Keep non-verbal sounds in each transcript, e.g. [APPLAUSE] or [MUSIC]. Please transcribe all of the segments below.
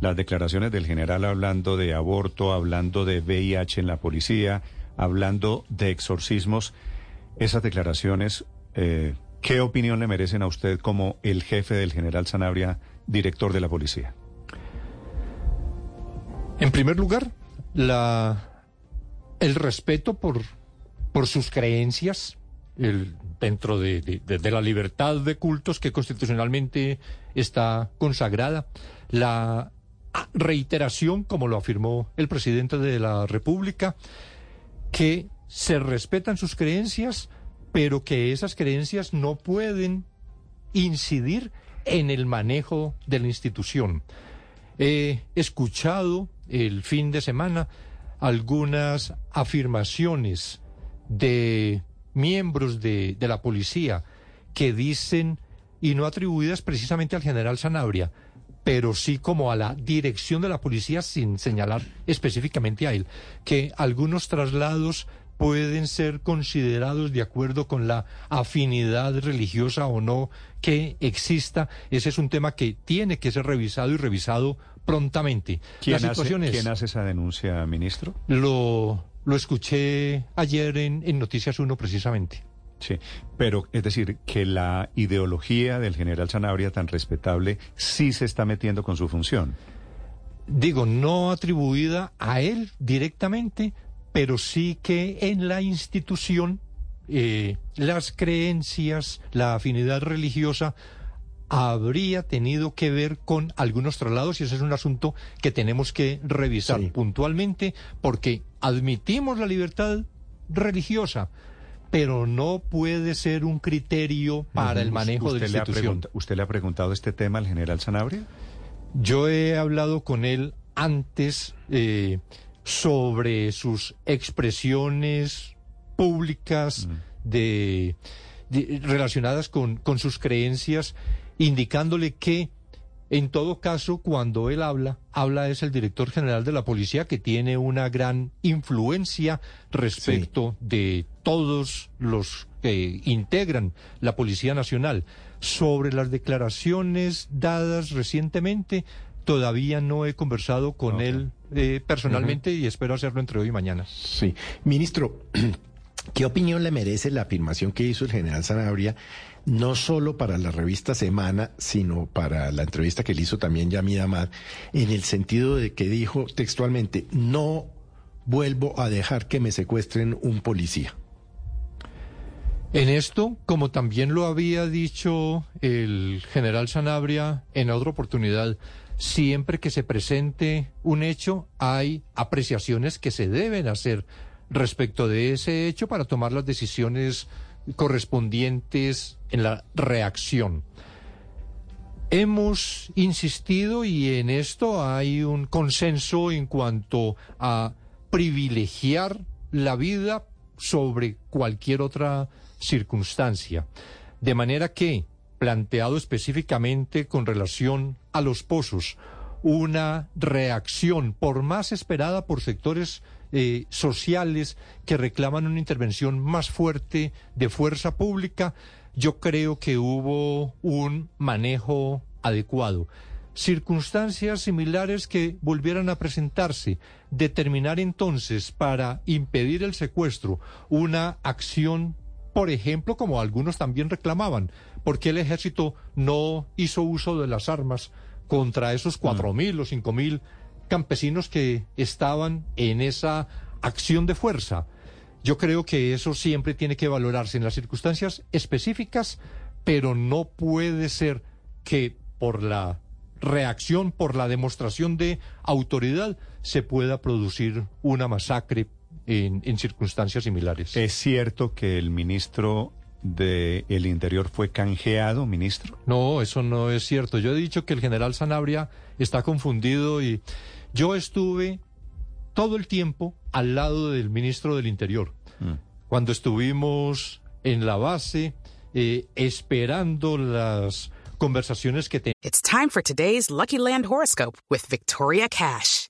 las declaraciones del general hablando de aborto, hablando de VIH en la policía, hablando de exorcismos. Esas declaraciones, eh, ¿qué opinión le merecen a usted como el jefe del general Sanabria, director de la policía? En primer lugar, la, el respeto por, sus creencias, el, dentro de, de, la libertad de cultos que constitucionalmente está consagrada, la reiteración, como lo afirmó el presidente de la República, que se respetan sus creencias, pero que esas creencias no pueden incidir en el manejo de la institución. He escuchado el fin de semana algunas afirmaciones de miembros de, de la policía que dicen, y no atribuidas precisamente al general Sanabria, pero sí como a la dirección de la policía sin señalar específicamente a él, que algunos traslados pueden ser considerados de acuerdo con la afinidad religiosa o no que exista. Ese es un tema que tiene que ser revisado y revisado prontamente. ¿Quién, hace, ¿quién hace esa denuncia, ministro? Lo, lo escuché ayer en, en Noticias 1 precisamente. Sí, pero es decir, que la ideología del general Sanabria tan respetable sí se está metiendo con su función. Digo, no atribuida a él directamente, pero sí que en la institución eh, las creencias, la afinidad religiosa habría tenido que ver con algunos traslados y ese es un asunto que tenemos que revisar puntualmente porque admitimos la libertad religiosa, pero no puede ser un criterio para el manejo de la institución. ¿Usted le ha preguntado este tema al general Sanabria? Yo he hablado con él antes eh, sobre sus expresiones públicas de, relacionadas con, con sus creencias, indicándole que en todo caso, cuando él habla, habla es el director general de la policía que tiene una gran influencia respecto de todos los que integran la Policía Nacional. Sobre las declaraciones dadas recientemente, todavía no he conversado con él eh, personalmente y espero hacerlo entre hoy y mañana. Sí. Ministro, [CLEARS THROAT] ¿qué opinión le merece la afirmación que hizo el general Sanabria? no solo para la revista Semana, sino para la entrevista que le hizo también Yamid Amad, en el sentido de que dijo textualmente, no vuelvo a dejar que me secuestren un policía. En esto, como también lo había dicho el general Sanabria en otra oportunidad, siempre que se presente un hecho, hay apreciaciones que se deben hacer respecto de ese hecho para tomar las decisiones correspondientes en la reacción. Hemos insistido y en esto hay un consenso en cuanto a privilegiar la vida sobre cualquier otra circunstancia. De manera que, planteado específicamente con relación a los pozos, una reacción, por más esperada por sectores eh, sociales que reclaman una intervención más fuerte de fuerza pública, yo creo que hubo un manejo adecuado. Circunstancias similares que volvieran a presentarse, determinar entonces para impedir el secuestro una acción, por ejemplo, como algunos también reclamaban, porque el ejército no hizo uso de las armas contra esos cuatro mil o cinco mil campesinos que estaban en esa acción de fuerza. Yo creo que eso siempre tiene que valorarse en las circunstancias específicas, pero no puede ser que por la reacción, por la demostración de autoridad, se pueda producir una masacre en, circunstancias similares. Es cierto que el ministro del Interior fue canjeado, ministro? No, eso no es cierto. Yo he dicho que el general Sanabria está confundido y yo estuve todo el tiempo al lado del ministro del Interior. Mm. Cuando estuvimos en la base eh, esperando las conversaciones que teníamos. It's time for today's Lucky Land horoscope with Victoria Cash.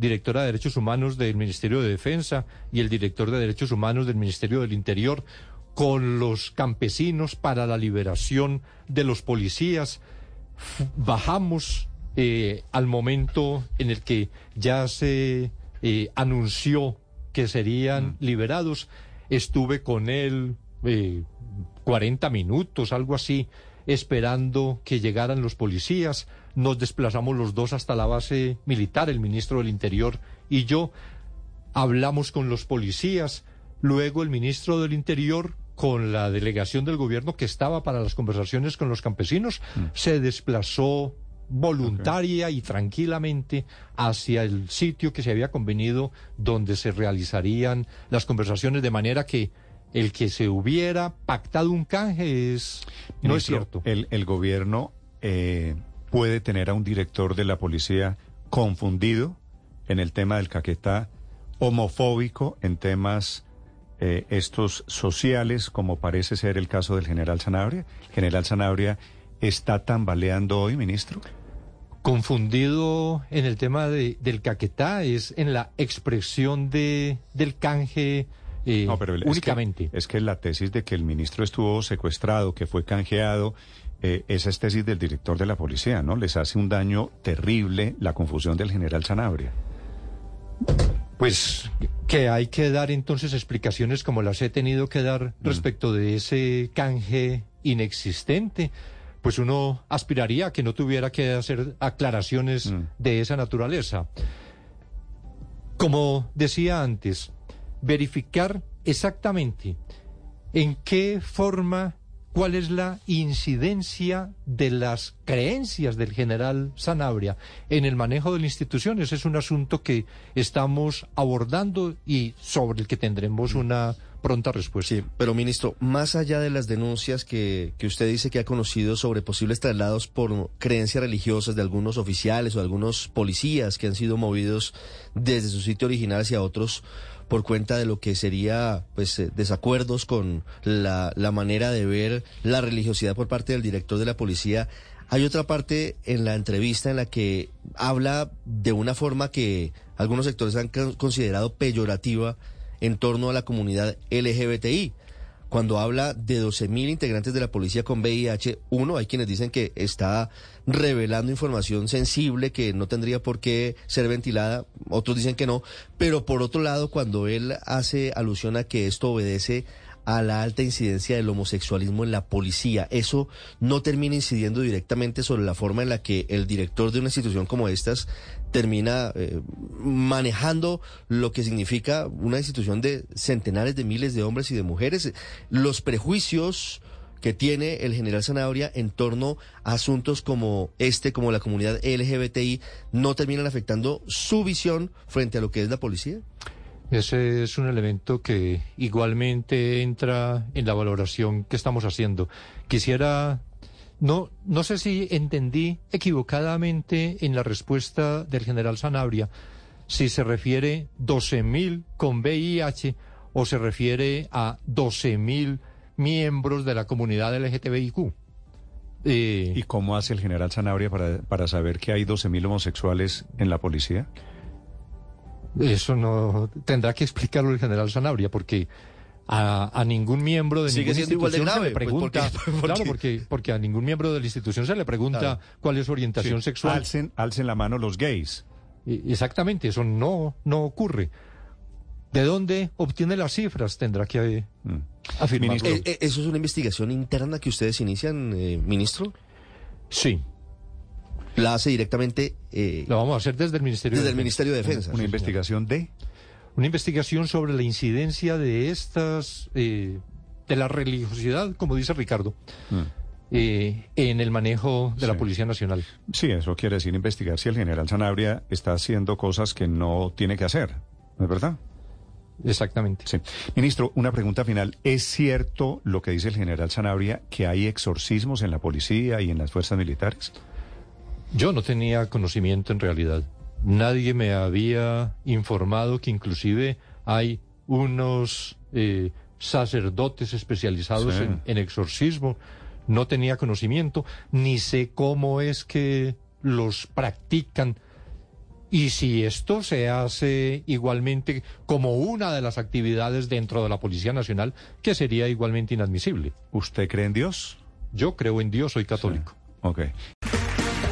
directora de Derechos Humanos del Ministerio de Defensa y el director de Derechos Humanos del Ministerio del Interior, con los campesinos para la liberación de los policías. Bajamos eh, al momento en el que ya se eh, anunció que serían liberados. Estuve con él eh, 40 minutos, algo así, esperando que llegaran los policías. Nos desplazamos los dos hasta la base militar, el ministro del Interior y yo. Hablamos con los policías. Luego el ministro del Interior, con la delegación del gobierno que estaba para las conversaciones con los campesinos, se desplazó voluntaria y tranquilamente hacia el sitio que se había convenido donde se realizarían las conversaciones de manera que el que se hubiera pactado un canje es no es cierto. El, el gobierno eh, puede tener a un director de la policía confundido en el tema del Caquetá, homofóbico en temas eh, estos sociales, como parece ser el caso del general Sanabria. General Sanabria está tambaleando hoy, ministro. Confundido en el tema de, del caquetá es en la expresión de del canje eh, No, pero el- es que- únicamente. Es que, la tesis de que el ministro estuvo secuestrado, que fue canjeado, eh, esa es tesis del director de la policía, ¿no? Les hace un daño terrible la confusión del general Sanabria. Pues que hay que dar entonces explicaciones como las he tenido que dar respecto de ese canje inexistente. Pues uno aspiraría a que no tuviera que hacer aclaraciones Mm. de esa naturaleza. Como decía antes, verificar exactamente en qué forma, cuál es la incidencia de las creencias del general Sanabria en el manejo de las instituciones. Es un asunto que estamos abordando y sobre el que tendremos una pronta respuesta. Sí, pero ministro, más allá de las denuncias que, que usted dice que ha conocido sobre posibles traslados por creencias religiosas de algunos oficiales o algunos policías que han sido movidos desde su sitio original hacia otros por cuenta de lo que sería pues eh, desacuerdos con la, la manera de ver la religiosidad por parte del director de la policía, hay otra parte en la entrevista en la que habla de una forma que algunos sectores han con- considerado peyorativa en torno a la comunidad LGBTI. Cuando habla de 12.000 integrantes de la policía con VIH, uno, hay quienes dicen que está revelando información sensible que no tendría por qué ser ventilada, otros dicen que no, pero por otro lado, cuando él hace alusión a que esto obedece a la alta incidencia del homosexualismo en la policía. Eso no termina incidiendo directamente sobre la forma en la que el director de una institución como estas termina eh, manejando lo que significa una institución de centenares de miles de hombres y de mujeres. Los prejuicios que tiene el general Zanabria en torno a asuntos como este, como la comunidad LGBTI, no terminan afectando su visión frente a lo que es la policía. Ese es un elemento que igualmente entra en la valoración que estamos haciendo. Quisiera, no, no sé si entendí equivocadamente en la respuesta del general Sanabria, si se refiere 12.000 con VIH o se refiere a 12.000 miembros de la comunidad LGTBIQ. Eh, ¿Y cómo hace el general Sanabria para, para saber que hay 12.000 homosexuales en la policía? Eso no tendrá que explicarlo el general Sanabria, porque a, a ningún miembro de Sigue ninguna de institución se le grave, pues, pregunta, porque- [LAUGHS] porque- claro, porque, porque a ningún miembro de la institución se le pregunta Claro. cuál es su orientación Sí. sexual. Alcen, alcen la mano los gays. Y- Exactamente, eso no, no ocurre. ¿De dónde obtiene las cifras? Tendrá que Mm. afirmarlo. Ministro. Eh, eh, ¿Eso es una investigación interna que ustedes inician, eh, ministro? Sí, ¿La hace directamente eh, lo vamos a hacer desde el Ministerio desde de el Defensa. Ministerio de Defensa? Una investigación de... Una investigación sobre la incidencia de estas, eh, de la religiosidad, como dice Ricardo, Mm. eh, en el manejo de la. Policía Nacional. Sí, eso quiere decir investigar si el general Sanabria está haciendo cosas que no tiene que hacer. ¿No es verdad? Exactamente. Sí. Ministro, una pregunta final. ¿Es cierto lo que dice el general Sanabria que hay exorcismos en la policía y en las fuerzas militares? Yo no tenía conocimiento en realidad. Nadie me había informado que inclusive hay unos eh, sacerdotes especializados Sí. en, en exorcismo. No tenía conocimiento, ni sé cómo es que los practican. Y si esto se hace igualmente como una de las actividades dentro de la Policía Nacional, que sería igualmente inadmisible. ¿Usted cree en Dios? Yo creo en Dios, soy católico. Ok.